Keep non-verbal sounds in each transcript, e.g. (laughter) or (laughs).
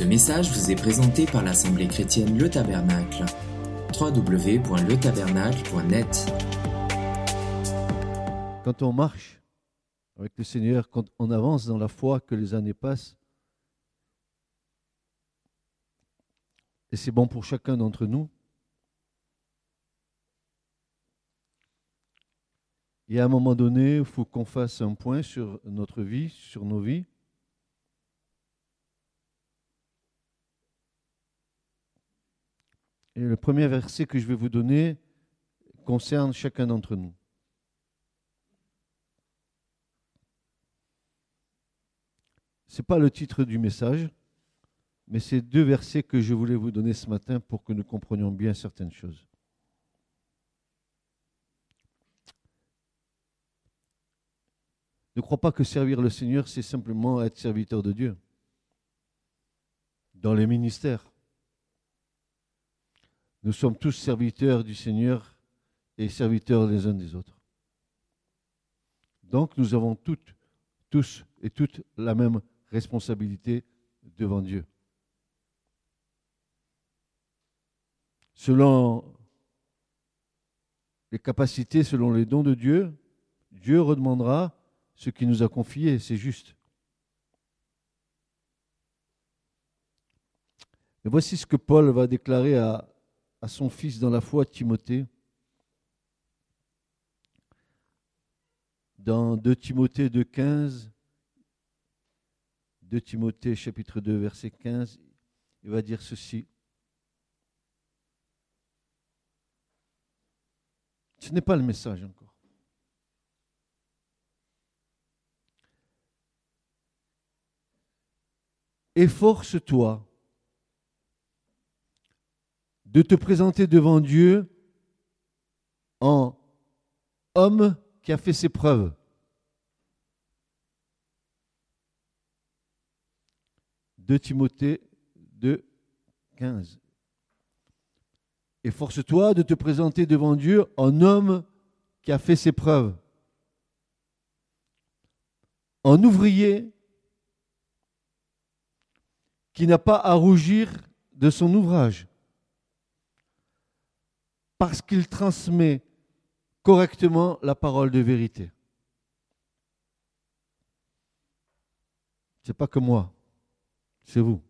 Ce message vous est présenté par l'Assemblée chrétienne Le Tabernacle. www.letabernacle.net Quand on marche avec le Seigneur, quand on avance dans la foi, que les années passent, et c'est bon pour chacun d'entre nous, Et à un moment donné, il faut qu'on fasse un point sur notre vie, sur nos vies. Le premier verset que je vais vous donner concerne chacun d'entre nous. Ce n'est pas le titre du message, mais c'est deux versets que je voulais vous donner ce matin pour que nous comprenions bien certaines choses. Ne crois pas que servir le Seigneur, c'est simplement être serviteur de Dieu dans les ministères. Nous sommes tous serviteurs du Seigneur et serviteurs les uns des autres. Donc nous avons toutes, tous et toutes la même responsabilité devant Dieu. Selon les capacités, selon les dons de Dieu, Dieu redemandera ce qui nous a confié, c'est juste. Et voici ce que Paul va déclarer à, à son fils dans la foi, Timothée. Dans 2 Timothée 2, 15, 2 Timothée chapitre 2, verset 15, il va dire ceci. Ce n'est pas le message encore. efforce-toi de te présenter devant Dieu en homme qui a fait ses preuves. De Timothée 2, 15. Efforce-toi de te présenter devant Dieu en homme qui a fait ses preuves, en ouvrier qui n'a pas à rougir de son ouvrage, parce qu'il transmet correctement la parole de vérité. Ce n'est pas que moi, c'est vous.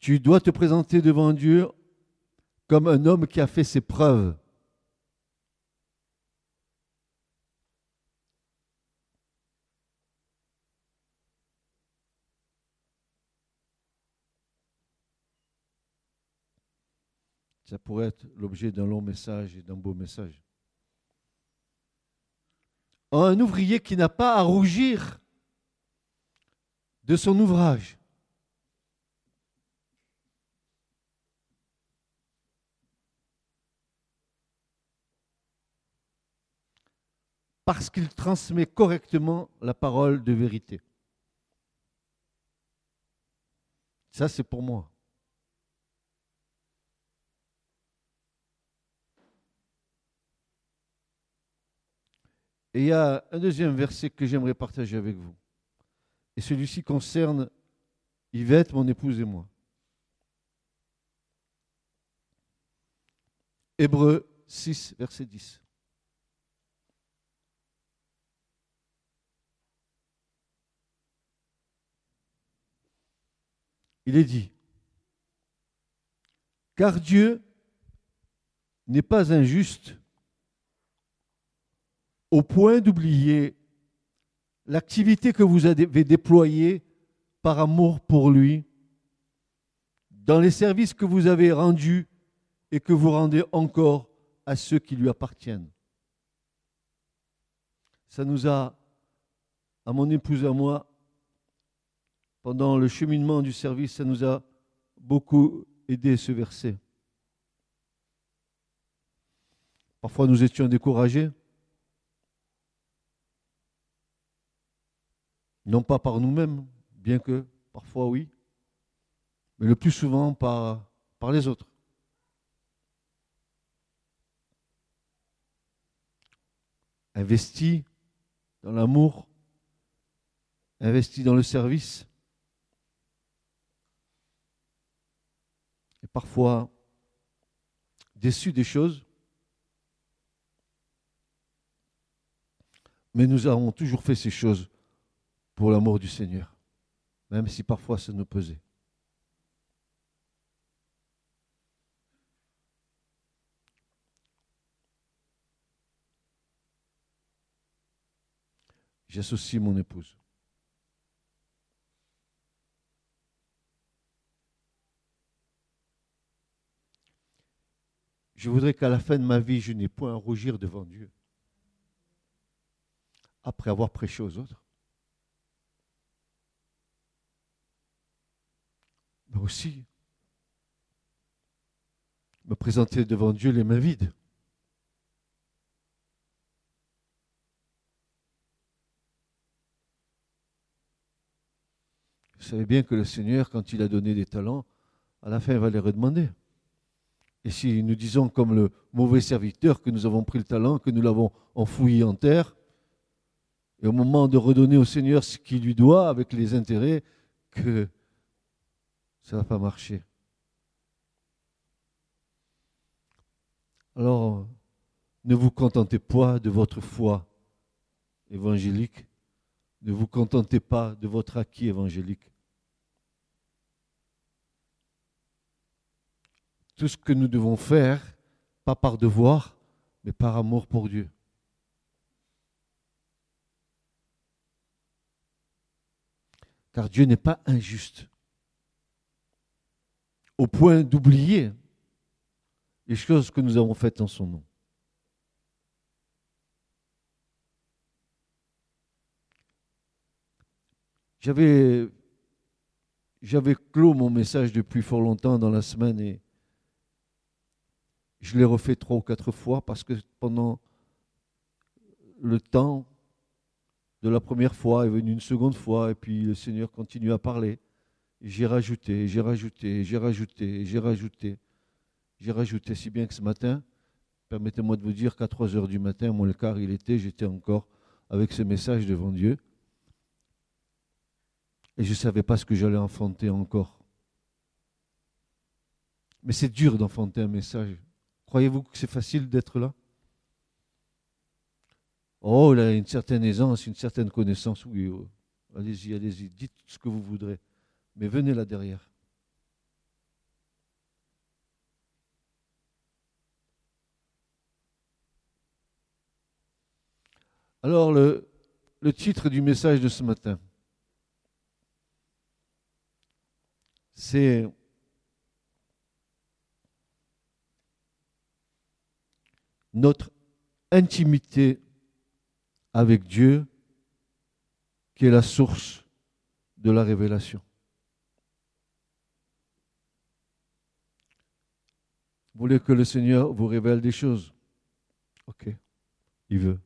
Tu dois te présenter devant Dieu comme un homme qui a fait ses preuves. Ça pourrait être l'objet d'un long message et d'un beau message. Un ouvrier qui n'a pas à rougir de son ouvrage. Parce qu'il transmet correctement la parole de vérité. Ça, c'est pour moi. Et il y a un deuxième verset que j'aimerais partager avec vous. Et celui-ci concerne Yvette, mon épouse et moi. Hébreu 6, verset 10. Il est dit, car Dieu n'est pas injuste au point d'oublier l'activité que vous avez déployée par amour pour lui, dans les services que vous avez rendus et que vous rendez encore à ceux qui lui appartiennent. Ça nous a, à mon épouse et à moi, pendant le cheminement du service, ça nous a beaucoup aidé ce verset. Parfois nous étions découragés, non pas par nous-mêmes, bien que parfois oui, mais le plus souvent par, par les autres. Investi dans l'amour investi dans le service. Et parfois déçu des choses. Mais nous avons toujours fait ces choses pour l'amour du Seigneur, même si parfois ça nous pesait. J'associe mon épouse. Je voudrais qu'à la fin de ma vie, je n'ai point à rougir devant Dieu après avoir prêché aux autres. Mais aussi me présenter devant Dieu les mains vides. Vous savez bien que le Seigneur, quand il a donné des talents, à la fin, il va les redemander. Et si nous disons comme le mauvais serviteur que nous avons pris le talent, que nous l'avons enfoui en terre, et au moment de redonner au Seigneur ce qu'il lui doit avec les intérêts, que ça va pas marcher. Alors, ne vous contentez pas de votre foi évangélique, ne vous contentez pas de votre acquis évangélique. Tout ce que nous devons faire, pas par devoir, mais par amour pour Dieu. car Dieu n'est pas injuste au point d'oublier les choses que nous avons faites en son nom. J'avais, j'avais clos mon message depuis fort longtemps dans la semaine et je l'ai refait trois ou quatre fois parce que pendant le temps de la première fois est venu une seconde fois, et puis le Seigneur continue à parler. J'ai rajouté, j'ai rajouté, j'ai rajouté, j'ai rajouté, j'ai rajouté, si bien que ce matin, permettez-moi de vous dire qu'à 3 heures du matin, mon le quart il était, j'étais encore avec ce message devant Dieu. Et je ne savais pas ce que j'allais enfanter encore. Mais c'est dur d'enfanter un message. Croyez-vous que c'est facile d'être là? Oh, il a une certaine aisance, une certaine connaissance. Oui, oh. allez-y, allez-y, dites ce que vous voudrez. Mais venez là derrière. Alors, le, titre du message de ce matin, c'est notre intimité avec Dieu qui est la source de la révélation. Vous voulez que le Seigneur vous révèle des choses? Ok, il veut.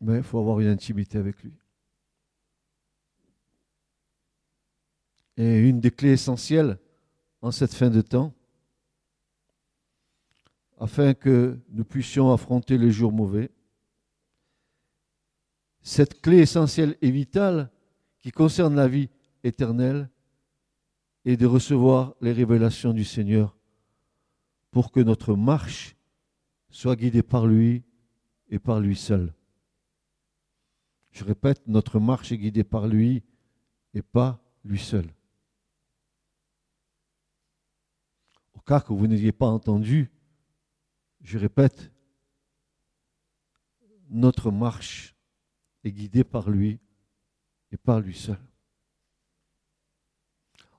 Mais il faut avoir une intimité avec lui. Et une des clés essentielles en cette fin de temps, afin que nous puissions affronter les jours mauvais. Cette clé essentielle et vitale qui concerne la vie éternelle est de recevoir les révélations du Seigneur pour que notre marche soit guidée par lui et par lui seul. Je répète, notre marche est guidée par lui et pas lui seul. Au cas que vous n'ayez pas entendu, je répète, notre marche est guidée par lui et par lui seul.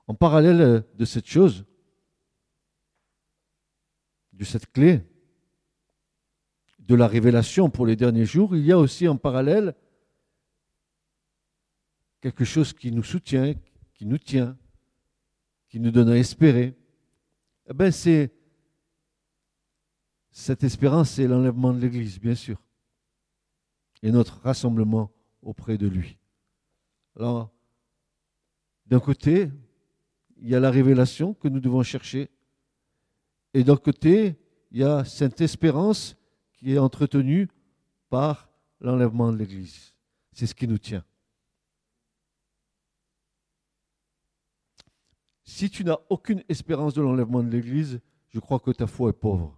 En parallèle de cette chose, de cette clé, de la révélation pour les derniers jours, il y a aussi en parallèle quelque chose qui nous soutient, qui nous tient, qui nous donne à espérer. Eh ben, c'est cette espérance, c'est l'enlèvement de l'Église, bien sûr, et notre rassemblement auprès de lui. Alors, d'un côté, il y a la révélation que nous devons chercher, et d'un côté, il y a cette espérance qui est entretenue par l'enlèvement de l'Église. C'est ce qui nous tient. Si tu n'as aucune espérance de l'enlèvement de l'Église, je crois que ta foi est pauvre.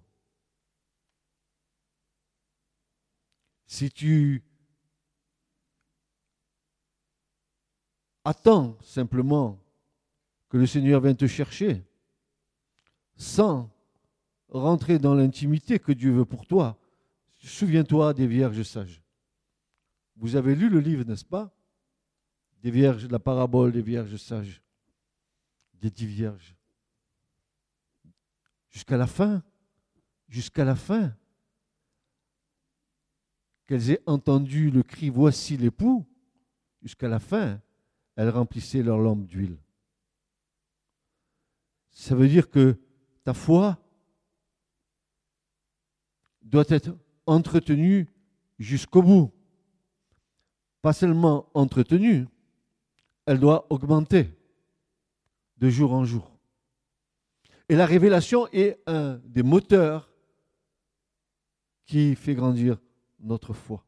Si tu attends simplement que le Seigneur vienne te chercher, sans rentrer dans l'intimité que Dieu veut pour toi, souviens-toi des vierges sages. Vous avez lu le livre, n'est-ce pas? Des vierges, la parabole des vierges sages des dix vierges. Jusqu'à la fin, jusqu'à la fin, qu'elles aient entendu le cri Voici l'époux, jusqu'à la fin, elles remplissaient leur lampe d'huile. Ça veut dire que ta foi doit être entretenue jusqu'au bout. Pas seulement entretenue, elle doit augmenter de jour en jour. Et la révélation est un des moteurs qui fait grandir notre foi.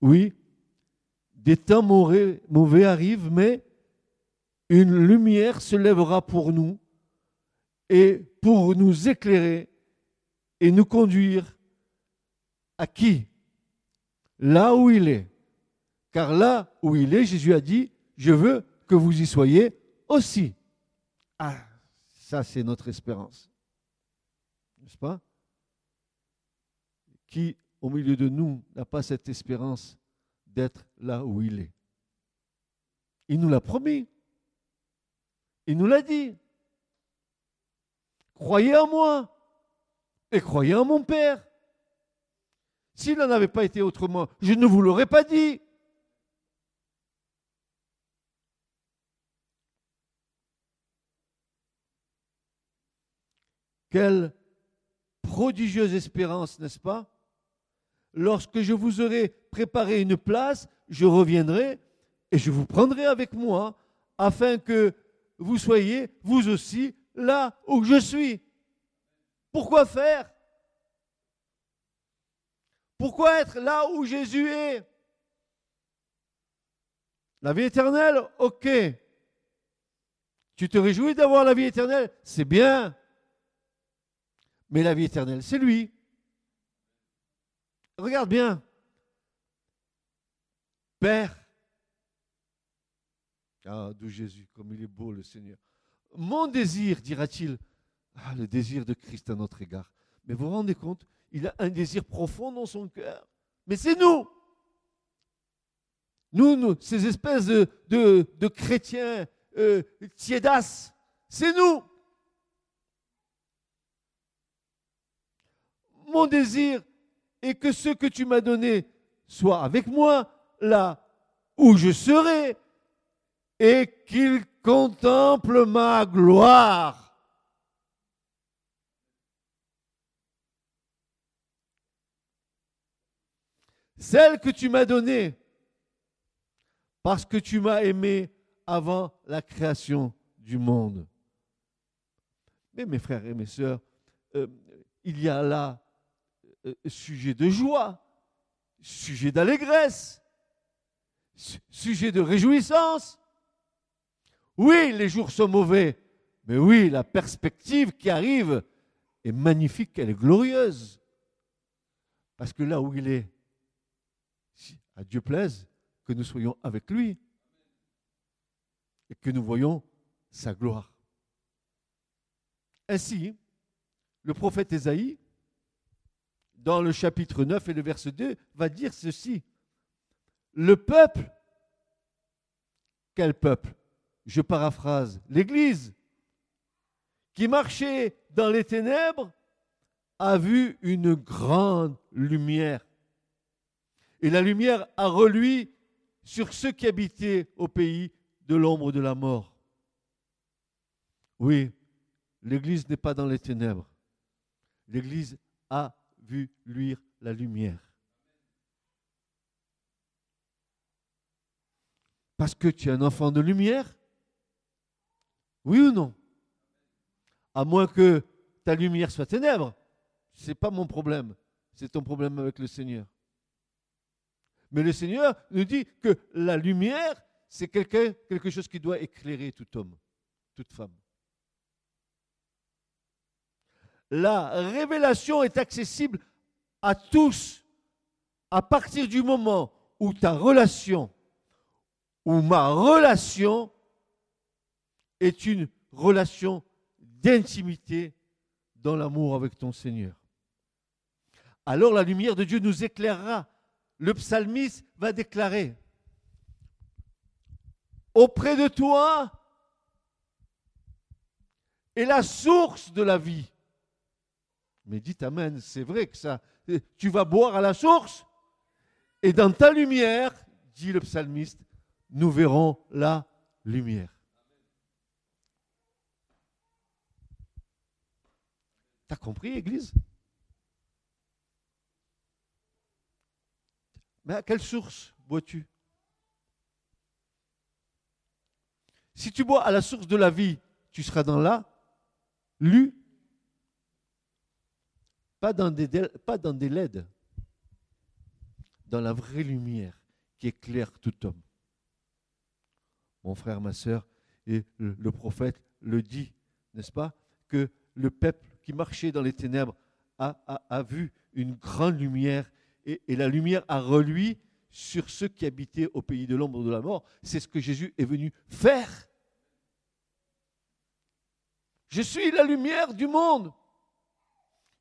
Oui, des temps mauvais, arrivent, mais une lumière se lèvera pour nous et pour nous éclairer et nous conduire à qui? Là où il est. Car là où il est, Jésus a dit, je veux que vous y soyez aussi. Ah, ça c'est notre espérance. N'est-ce pas? Qui au milieu de nous n'a pas cette espérance d'être là où il est? Il nous l'a promis. Il nous l'a dit. Croyez en moi et croyez en mon Père. S'il n'en avait pas été autrement, je ne vous l'aurais pas dit. Quelle prodigieuse espérance, n'est-ce pas? Lorsque je vous aurai préparé une place, je reviendrai et je vous prendrai avec moi afin que vous soyez, vous aussi, là où je suis. Pourquoi faire? Pourquoi être là où Jésus est? La vie éternelle, ok. Tu te réjouis d'avoir la vie éternelle? C'est bien. Mais la vie éternelle, c'est lui. Regarde bien. Père. Ah, d'où Jésus, comme il est beau le Seigneur. Mon désir, dira-t-il, ah, le désir de Christ à notre égard. Mais vous vous rendez compte, il a un désir profond dans son cœur. Mais c'est nous. Nous, nous, ces espèces de, de, chrétiens euh, tiédas, c'est nous. mon désir est que ce que tu m'as donné soit avec moi là où je serai et qu'il contemple ma gloire. Celle que tu m'as donnée parce que tu m'as aimé avant la création du monde. Mais mes frères et mes sœurs, euh, il y a là euh, sujet de joie, sujet d'allégresse, sujet de réjouissance. Oui, les jours sont mauvais, mais oui, la perspective qui arrive est magnifique, elle est glorieuse. Parce que là où il est, à Dieu plaise que nous soyons avec lui et que nous voyons sa gloire. Ainsi, le prophète Ésaïe dans le chapitre 9 et le verset 2, va dire ceci. Le peuple, quel peuple? Je paraphrase, l'Église, qui marchait dans les ténèbres, a vu une grande lumière. Et la lumière a reluit sur ceux qui habitaient au pays de l'ombre de la mort. Oui, l'Église n'est pas dans les ténèbres. L'Église a vu luire la lumière. Parce que tu es un enfant de lumière Oui ou non? À moins que ta lumière soit ténèbre. Ce n'est pas mon problème. C'est ton problème avec le Seigneur. Mais le Seigneur nous dit que la lumière, c'est quelque chose qui doit éclairer tout homme, toute femme. La révélation est accessible à tous à partir du moment où ta relation, ou ma relation est une relation d'intimité dans l'amour avec ton Seigneur. Alors la lumière de Dieu nous éclairera. Le psalmiste va déclarer, auprès de toi est la source de la vie. Mais dites Amen, c'est vrai que ça, tu vas boire à la source et dans ta lumière, dit le psalmiste, nous verrons la lumière. T'as compris, Église? Mais à quelle source bois-tu? Si tu bois à la source de la vie, tu seras dans la lu, pas dans des, pas dans des LED, dans la vraie lumière qui éclaire tout homme. Mon frère, ma soeur, et le prophète le dit, n'est-ce pas, que le peuple qui marchait dans les ténèbres a, vu une grande lumière et, la lumière a reluit sur ceux qui habitaient au pays de l'ombre de la mort. C'est ce que Jésus est venu faire. Je suis la lumière du monde.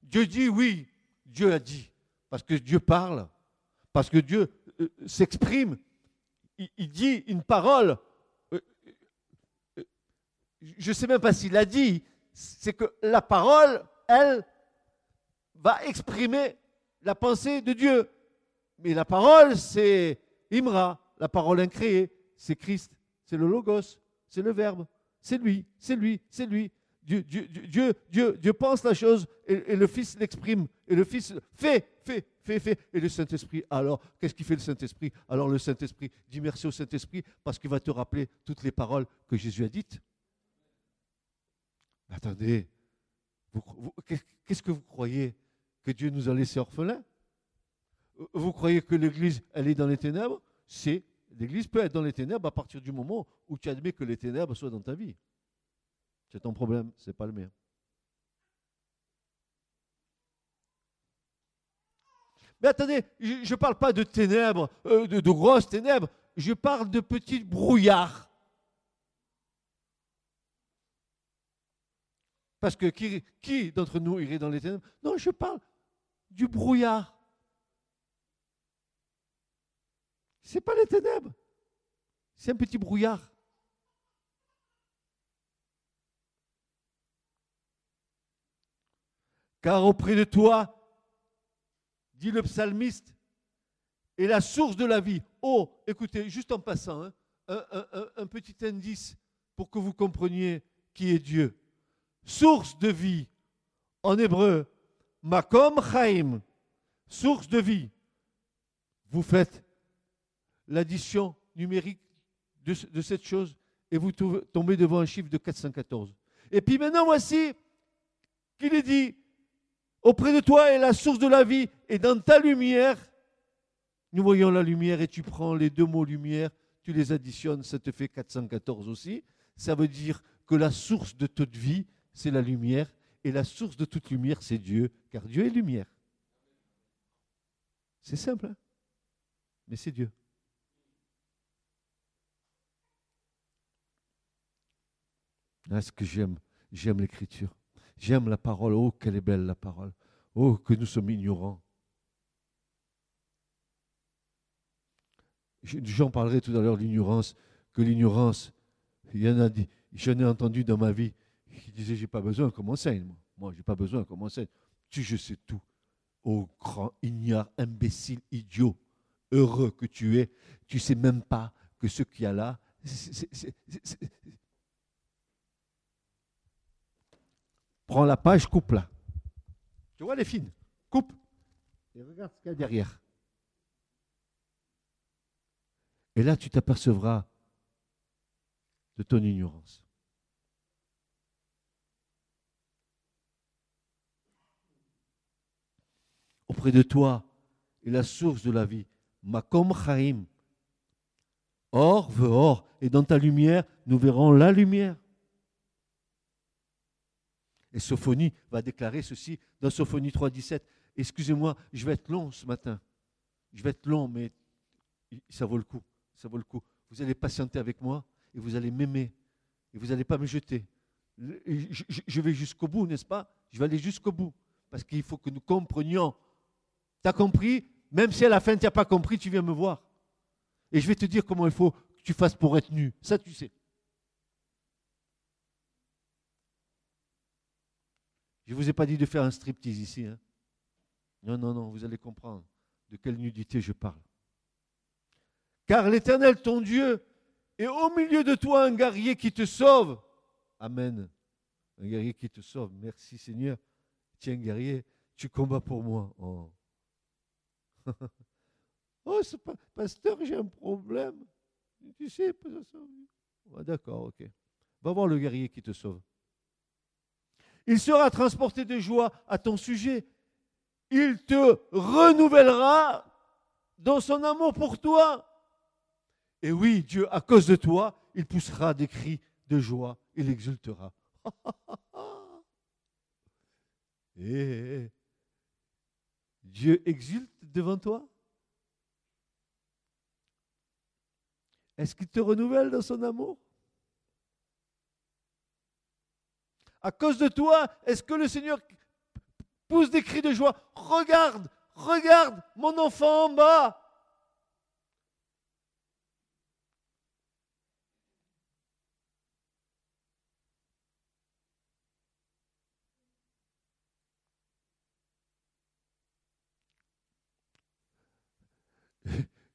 Dieu dit oui, Dieu a dit, parce que Dieu parle, parce que Dieu euh, s'exprime, il, dit une parole. Euh, euh, je ne sais même pas s'il a dit, c'est que la parole, elle, va exprimer la pensée de Dieu. Mais la parole, c'est Imra, la parole incréée, c'est Christ, c'est le Logos, c'est le Verbe, c'est lui, c'est lui, c'est lui. Dieu, Dieu, Dieu, Dieu, Dieu pense la chose et, le Fils l'exprime. Et le Fils fait, fait, fait, fait. Et le Saint-Esprit, alors, qu'est-ce qu'il fait le Saint-Esprit? Alors le Saint-Esprit dit merci au Saint-Esprit parce qu'il va te rappeler toutes les paroles que Jésus a dites. Attendez, qu'est-ce que vous croyez Que Dieu nous a laissés orphelins? Vous croyez que l'Église, elle est dans les ténèbres? C'est L'Église peut être dans les ténèbres à partir du moment où tu admets que les ténèbres soient dans ta vie. C'est ton problème, ce n'est pas le mien. Mais attendez, je ne parle pas de ténèbres, euh, de grosses ténèbres, je parle de petits brouillards. Parce que qui, d'entre nous irait dans les ténèbres Non, je parle du brouillard. Ce n'est pas les ténèbres. C'est un petit brouillard. Car auprès de toi, dit le psalmiste, est la source de la vie. Oh, écoutez, juste en passant, hein, un petit indice pour que vous compreniez qui est Dieu source de vie. En hébreu, makom chaim, source de vie. Vous faites l'addition numérique de, cette chose et vous tombez devant un chiffre de 414. Et puis maintenant, voici qu'il est dit, auprès de toi est la source de la vie et dans ta lumière, nous voyons la lumière et tu prends les deux mots lumière, tu les additionnes, ça te fait 414 aussi. Ça veut dire que la source de toute vie, c'est la lumière, et la source de toute lumière, c'est Dieu, car Dieu est lumière. C'est simple, hein? Mais c'est Dieu. est ce que j'aime, j'aime l'écriture. J'aime la parole. Oh, quelle est belle la parole. Oh, que nous sommes ignorants. J'en parlerai tout à l'heure, l'ignorance, que l'ignorance, il y j'en ai entendu dans ma vie, qui disait J'ai pas besoin qu'on m'enseigne. Moi, moi j'ai pas besoin qu'on m'enseigne. Tu, je sais tout. Ô grand ignare, imbécile, idiot, heureux que tu es, tu sais même pas que ce qu'il y a là, Prends la page, coupe là. Tu vois les fines? Coupe. Et regarde ce qu'il y a derrière. Et là, tu t'apercevras de ton ignorance. Auprès de toi est la source de la vie. Makom Chaim. Or veut or, et dans ta lumière, nous verrons la lumière. Et Sophonie va déclarer ceci dans Sophonie 3.17. Excusez-moi, je vais être long ce matin. Je vais être long, mais ça vaut le coup. Ça vaut le coup. Vous allez patienter avec moi et vous allez m'aimer. Et vous n'allez pas me jeter. Je vais jusqu'au bout, n'est-ce pas? Je vais aller jusqu'au bout. Parce qu'il faut que nous comprenions. Tu as compris Même si à la fin tu n'as pas compris, tu viens me voir. Et je vais te dire comment il faut que tu fasses pour être nu. Ça, tu sais. Je ne vous ai pas dit de faire un striptease ici. Hein. Non, non, non, vous allez comprendre de quelle nudité je parle. Car l'Éternel, ton Dieu, est au milieu de toi un guerrier qui te sauve. Amen. Un guerrier qui te sauve. Merci Seigneur. Tiens, guerrier, tu combats pour moi. Oh. (laughs) Oh, pasteur, j'ai un problème. Tu sais, d'accord, ok. Va voir le guerrier qui te sauve. Il sera transporté de joie à ton sujet. Il te renouvellera dans son amour pour toi. Et oui, Dieu, à cause de toi, il poussera des cris de joie, il exultera. (laughs) Et Dieu exulte devant toi? Est-ce qu'il te renouvelle dans son amour? À cause de toi, est-ce que le Seigneur pousse des cris de joie? Regarde, regarde, mon enfant en bas.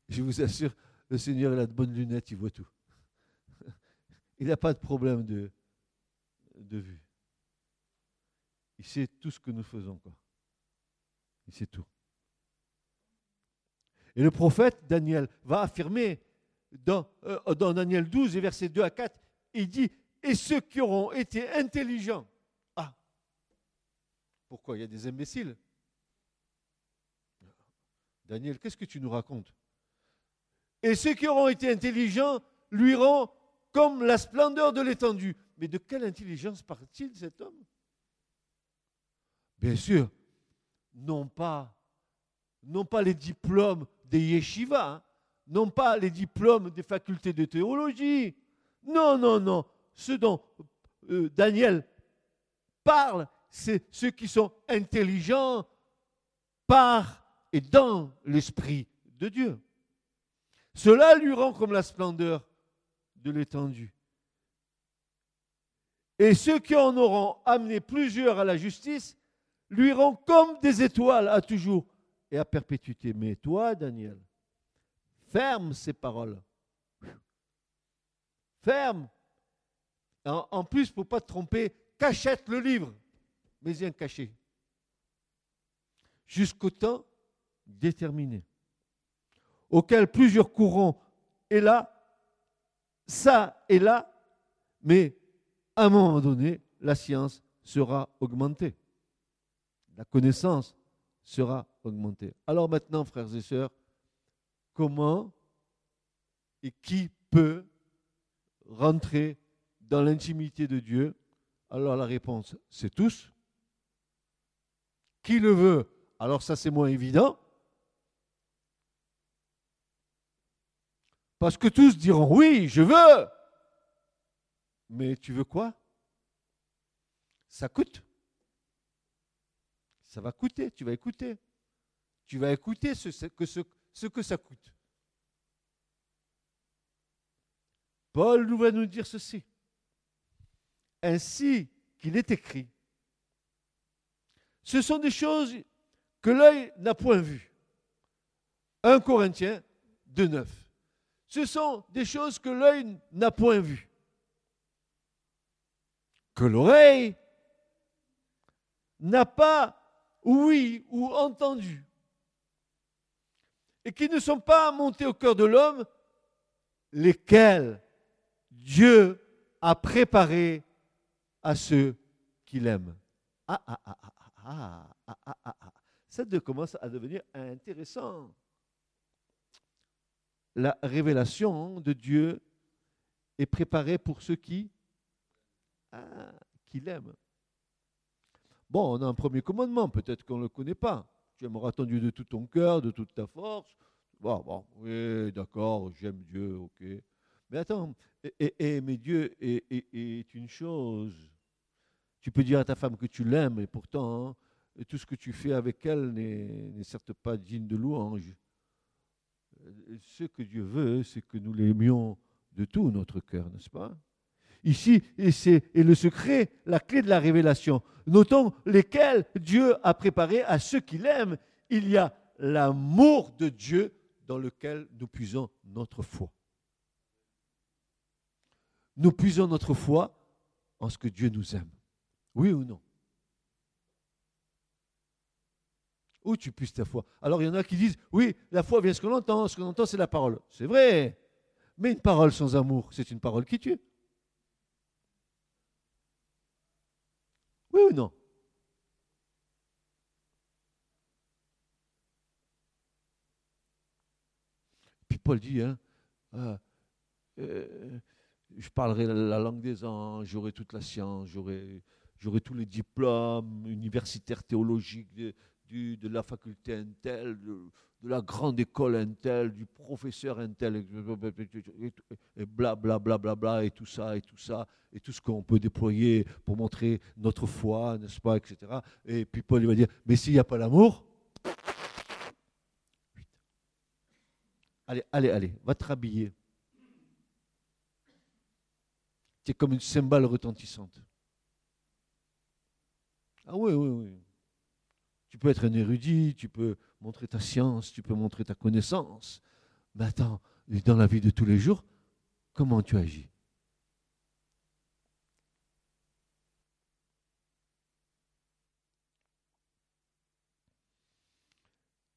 Je vous assure, le Seigneur, a de bonnes lunettes, il voit tout. (laughs) Il n'a pas de problème de, de vue. Il sait tout ce que nous faisons. Quoi. Il sait tout. Et le prophète Daniel va affirmer dans, euh, dans Daniel 12, versets 2 à 4, il dit, et ceux qui auront été intelligents. Ah, pourquoi? Il y a des imbéciles. Daniel, qu'est-ce que tu nous racontes? Et ceux qui auront été intelligents lui rend comme la splendeur de l'étendue. Mais de quelle intelligence parle-t-il cet homme? Bien sûr, non pas, non pas les diplômes des yeshivas, hein. non pas les diplômes des facultés de théologie. Non, non, non. Ce dont euh, Daniel parle, c'est ceux qui sont intelligents par et dans l'Esprit de Dieu. Cela lui rend comme la splendeur de l'étendue. Et ceux qui en auront amené plusieurs à la justice lui rend comme des étoiles à toujours et à perpétuité. Mais toi, Daniel, ferme ces paroles. Ferme. En, plus, pour ne pas te tromper, cachette le livre, mais bien caché. Jusqu'au temps déterminé auquel plusieurs courants est là, ça est là, mais à un moment donné, la science sera augmentée. La connaissance sera augmentée. Alors maintenant, frères et sœurs, comment et qui peut rentrer dans l'intimité de Dieu? Alors la réponse, c'est tous. Qui le veut? Alors ça, c'est moins évident. Parce que tous diront oui, je veux. Mais tu veux quoi? Ça coûte. Ça va coûter, tu vas écouter. Tu vas écouter ce, que, ça coûte. Paul nous va nous dire ceci. Ainsi qu'il est écrit. Ce sont des choses que l'œil n'a point vues. 1 Corinthiens 2.9 ce sont des choses que l'œil n'a point vues, que l'oreille n'a pas ouï ou entendu, et qui ne sont pas montées au cœur de l'homme, lesquels Dieu a préparés à ceux qu'il aime. Ah, ah, ah, ah, ah, ah, ah, ah. Ça commence à devenir intéressant. La révélation de Dieu est préparée pour ceux qui, ah, qui l'aiment. Bon, on a un premier commandement, peut-être qu'on ne le connaît pas. Tu aimeras ton Dieu de tout ton cœur, de toute ta force. Bon, bon oui, d'accord, j'aime Dieu, ok. Mais attends, aimer Dieu est, une chose. Tu peux dire à ta femme que tu l'aimes, et pourtant, hein, tout ce que tu fais avec elle n'est certes pas digne de louange. Ce que Dieu veut, c'est que nous l'aimions de tout notre cœur, n'est-ce pas? Ici, et c'est le secret, la clé de la révélation. Notons lesquels Dieu a préparé à ceux qui l'aiment. Il y a l'amour de Dieu dans lequel nous puisons notre foi. Nous puisons notre foi en ce que Dieu nous aime. Oui ou non? Où tu puisses ta foi? Alors il y en a qui disent, oui, la foi vient ce qu'on entend, ce qu'on entend c'est la parole. C'est vrai. Mais une parole sans amour, c'est une parole qui tue. Oui ou non? Puis Paul dit, hein, ah, euh, je parlerai la langue des anges, j'aurai toute la science, j'aurai, tous les diplômes universitaires théologiques de, la faculté Intel, de, de, la grande école Intel, du professeur Intel, et bla bla bla bla bla, et tout ça, et tout ça, et tout ce qu'on peut déployer pour montrer notre foi, n'est-ce pas, etc. Et puis Paul il va dire, mais s'il n'y a pas l'amour, allez, allez, allez, va te rhabiller. C'est comme une cymbale retentissante. Ah oui, oui, oui. Tu peux être un érudit, tu peux montrer ta science, tu peux montrer ta connaissance. Mais attends, dans la vie de tous les jours, comment tu agis?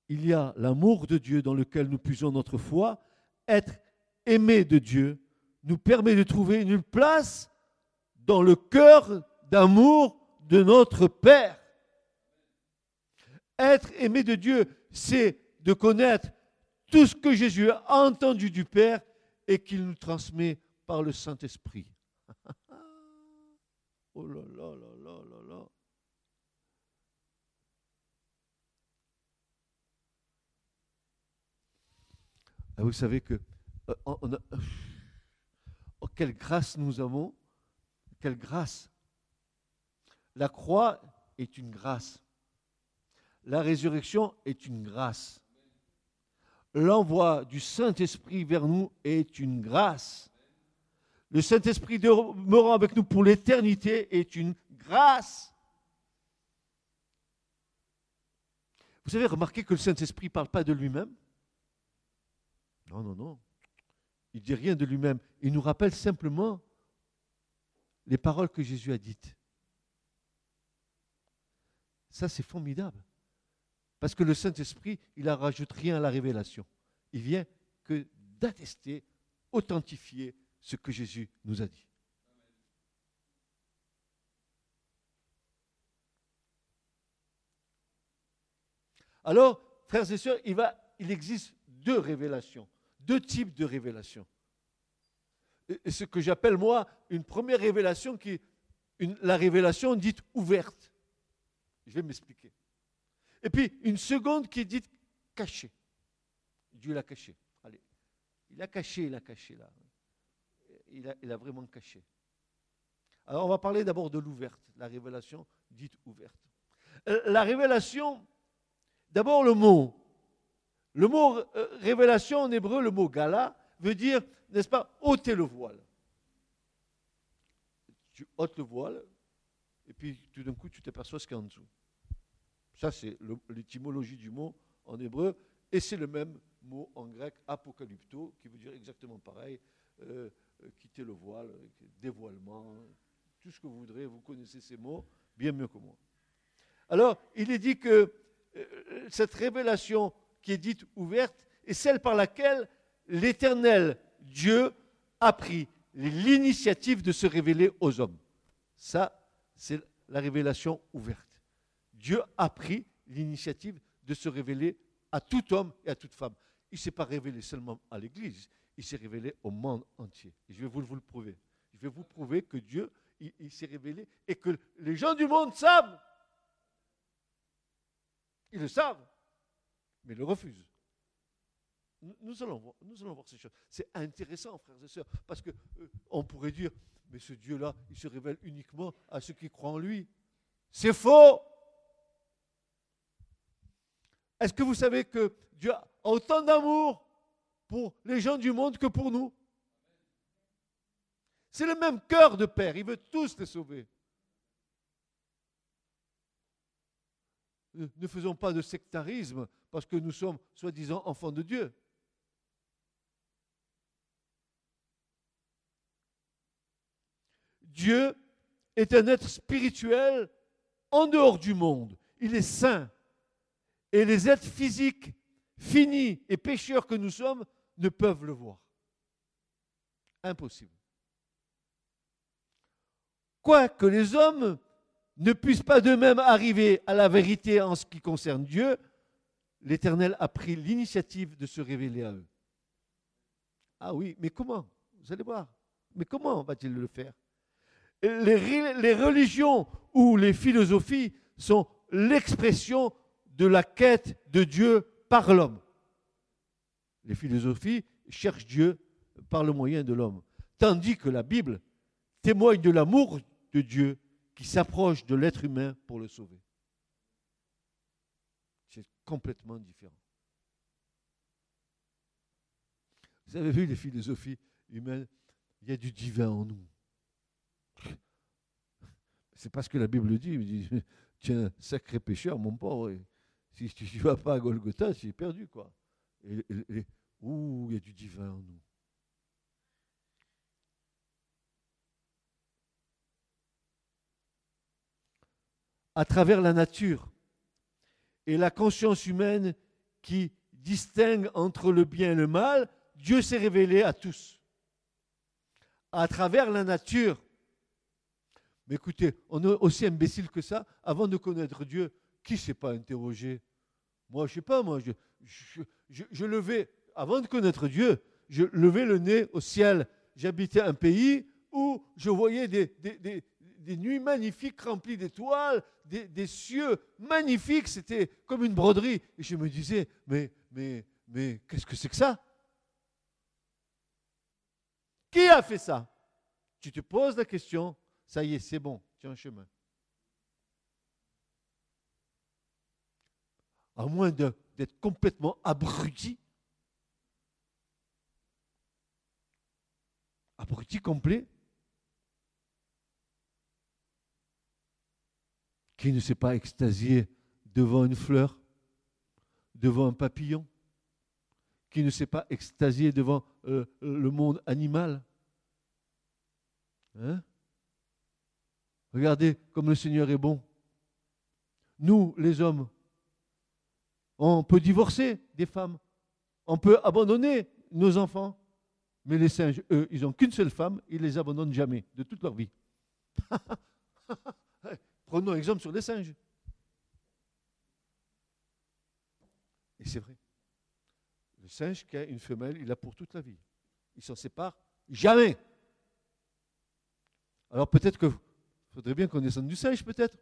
Il y a l'amour de Dieu dans lequel nous puisons notre foi, être aimé de Dieu nous permet de trouver une place dans le cœur d'amour de notre Père. Être aimé de Dieu, c'est de connaître tout ce que Jésus a entendu du Père et qu'il nous transmet par le Saint-Esprit. (laughs) oh là là là là là là. Ah, vous savez que euh, Oh, quelle grâce nous avons, quelle grâce. La croix est une grâce. La résurrection est une grâce. L'envoi du Saint-Esprit vers nous est une grâce. Le Saint-Esprit demeurant avec nous pour l'éternité est une grâce. Vous avez remarqué que le Saint-Esprit ne parle pas de lui-même? Non, non, non. Il ne dit rien de lui-même. Il nous rappelle simplement les paroles que Jésus a dites. Ça, c'est formidable. Parce que le Saint-Esprit, il ne rajoute rien à la révélation. Il vient que d'attester, authentifier ce que Jésus nous a dit. Alors, frères et sœurs, il, existe deux révélations deux types de révélations. Ce que j'appelle moi une première révélation qui est la révélation dite ouverte. Je vais m'expliquer. Et puis une seconde qui est dite cachée. Dieu l'a cachée. Allez, il a caché, il a caché là. Il a, vraiment caché. Alors on va parler d'abord de l'ouverte, la révélation dite ouverte. Euh, la révélation, d'abord le mot. Le mot euh, révélation en hébreu, le mot gala, veut dire, n'est-ce pas, ôter le voile. Tu ôtes le voile, et puis tout d'un coup, tu t'aperçois ce qu'il y a en dessous. Ça, c'est l'étymologie du mot en hébreu, et c'est le même mot en grec, apocalypto, qui veut dire exactement pareil, euh, euh, quitter le voile, dévoilement, tout ce que vous voudrez, vous connaissez ces mots bien mieux que moi. Alors, il est dit que cette révélation qui est dite ouverte et celle par laquelle l'Éternel Dieu a pris l'initiative de se révéler aux hommes. Ça, c'est la révélation ouverte. Dieu a pris l'initiative de se révéler à tout homme et à toute femme. il ne s'est pas révélé seulement à l'Église, il s'est révélé au monde entier. Et je vais vous, le prouver. Je vais vous prouver que Dieu, il, s'est révélé et que les gens du monde savent. Ils le savent, mais le refusent. Nous, allons voir, ces choses. C'est intéressant, frères et sœurs, parce qu'on on pourrait dire, mais ce Dieu-là, il se révèle uniquement à ceux qui croient en lui. C'est faux. Est-ce que vous savez que Dieu a autant d'amour pour les gens du monde que pour nous? C'est le même cœur de Père, il veut tous les sauver. Ne faisons pas de sectarisme parce que nous sommes soi-disant enfants de Dieu. Dieu est un être spirituel en dehors du monde. Il est saint. Et les êtres physiques, finis et pécheurs que nous sommes, ne peuvent le voir. Impossible. Quoique les hommes ne puissent pas d'eux-mêmes arriver à la vérité en ce qui concerne Dieu, l'Éternel a pris l'initiative de se révéler à eux. Ah oui, mais comment? Vous allez voir. Mais comment va-t-il le faire? Les, les religions ou les philosophies sont l'expression de la quête de Dieu par l'homme. Les philosophies cherchent Dieu par le moyen de l'homme, tandis que la Bible témoigne de l'amour de Dieu qui s'approche de l'être humain pour le sauver. C'est complètement différent. Vous avez vu les philosophies humaines, il y a du divin en nous. C'est parce que la Bible dit, il dit, un sacré pécheur, mon pauvre. Si tu ne (laughs) vas pas à Golgotha, es perdu, quoi. Ouh, il y a du divin en nous. À travers la nature et la conscience humaine qui distingue entre le bien et le mal, Dieu s'est révélé à tous. À travers la nature. Mais écoutez, on est aussi imbécile que ça. Avant de connaître Dieu, qui ne s'est pas interrogé? Moi, je ne sais pas, moi, je, levais, avant de connaître Dieu, je levais le nez au ciel. J'habitais un pays où je voyais des, nuits magnifiques remplies d'étoiles, des, cieux magnifiques, c'était comme une broderie. Et je me disais, mais, mais, mais qu'est-ce que c'est que ça? Qui a fait ça? Tu te poses la question, ça y est, c'est bon, tu as un chemin. À moins d'être complètement abruti, abruti complet, qui ne s'est pas extasié devant une fleur, devant un papillon, qui ne s'est pas extasié devant euh, le monde animal. Hein? Regardez comme le Seigneur est bon. Nous, les hommes, on peut divorcer des femmes. On peut abandonner nos enfants. Mais les singes, eux, ils n'ont qu'une seule femme, ils ne les abandonnent jamais, de toute leur vie. (laughs) Prenons exemple sur les singes. Et c'est vrai. Le singe qui a une femelle, il a pour toute la vie. Il s'en sépare jamais. Alors peut-être que faudrait bien qu'on descende du singe, peut-être.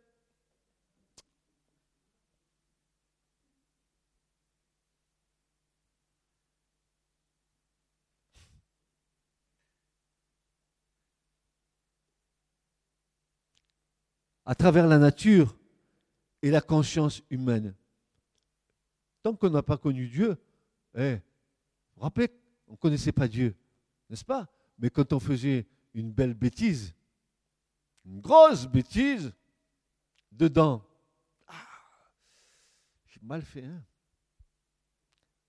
À travers la nature et la conscience humaine. Tant qu'on n'a pas connu Dieu, eh, vous vous rappelez, on ne connaissait pas Dieu, n'est-ce pas? Mais quand on faisait une belle bêtise, une grosse bêtise, dedans, ah, j'ai mal fait. Hein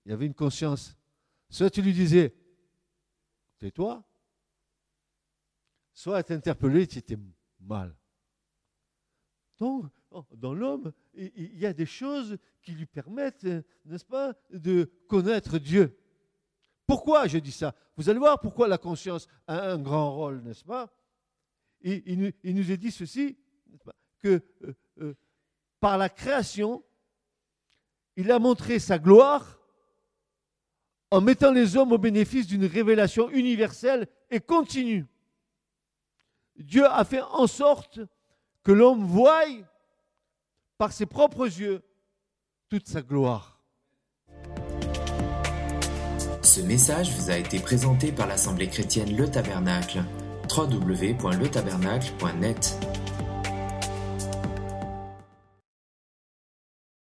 Il y avait une conscience. Soit tu lui disais, tais-toi, soit être interpellé, tu étais mal. Donc, oh, dans l'homme, il y a des choses qui lui permettent, n'est-ce pas, de connaître Dieu. Pourquoi je dis ça? Vous allez voir pourquoi la conscience a un grand rôle, n'est-ce pas? Il, nous est dit ceci, que euh, euh, par la création, il a montré sa gloire en mettant les hommes au bénéfice d'une révélation universelle et continue. Dieu a fait en sorte que l'homme voie par ses propres yeux toute sa gloire. Ce message vous a été présenté par l'Assemblée chrétienne Le Tabernacle. www.letabernacle.net